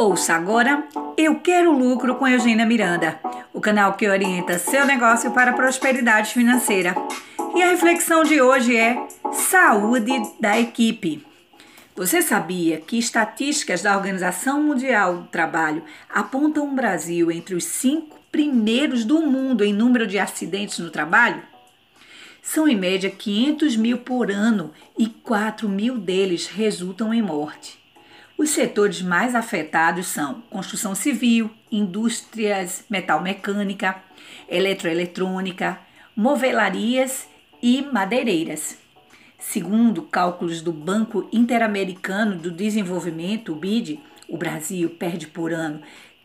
Ouça agora Eu Quero Lucro com Eugênia Miranda, o canal que orienta seu negócio para a prosperidade financeira. E a reflexão de hoje é Saúde da Equipe. Você sabia que estatísticas da Organização Mundial do Trabalho apontam o Brasil entre os cinco primeiros do mundo em número de acidentes no trabalho? São em média 500 mil por ano e 4 mil deles resultam em morte. Os setores mais afetados são construção civil, indústrias metal-mecânica, eletroeletrônica, movelarias e madeireiras. Segundo cálculos do Banco Interamericano do Desenvolvimento, o BID, o Brasil perde por ano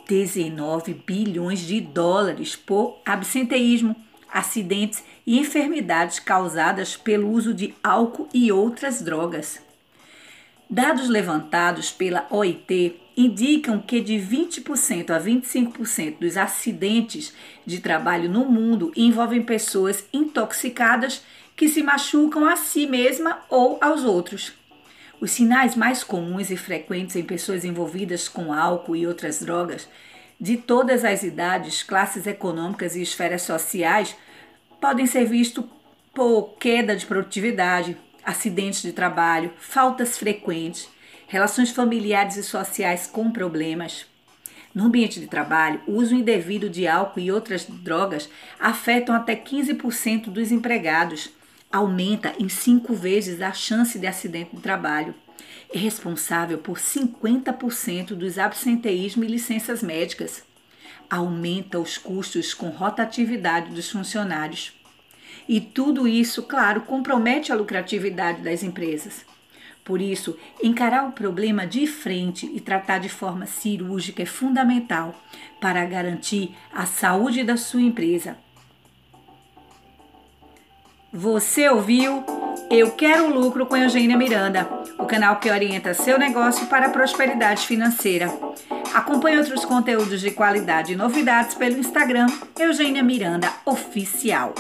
19 bilhões de dólares por absenteísmo, acidentes e enfermidades causadas pelo uso de álcool e outras drogas. Dados levantados pela OIT indicam que de 20% a 25% dos acidentes de trabalho no mundo envolvem pessoas intoxicadas que se machucam a si mesma ou aos outros. Os sinais mais comuns e frequentes em pessoas envolvidas com álcool e outras drogas, de todas as idades, classes econômicas e esferas sociais, podem ser vistos por queda de produtividade, acidentes de trabalho, faltas frequentes, relações familiares e sociais com problemas. No ambiente de trabalho, o uso indevido de álcool e outras drogas afetam até 15% dos empregados. Aumenta em cinco vezes a chance de acidente de trabalho. É responsável por 50% dos absenteísmo e licenças médicas. Aumenta os custos com rotatividade dos funcionários. E tudo isso, claro, compromete a lucratividade das empresas. Por isso, encarar o problema de frente e tratar de forma cirúrgica é fundamental para garantir a saúde da sua empresa. Você ouviu Eu Quero Lucro com Eugênia Miranda, o canal que orienta seu negócio para a prosperidade financeira. Acompanhe outros conteúdos de qualidade e novidades pelo Instagram Eugênia Miranda Oficial.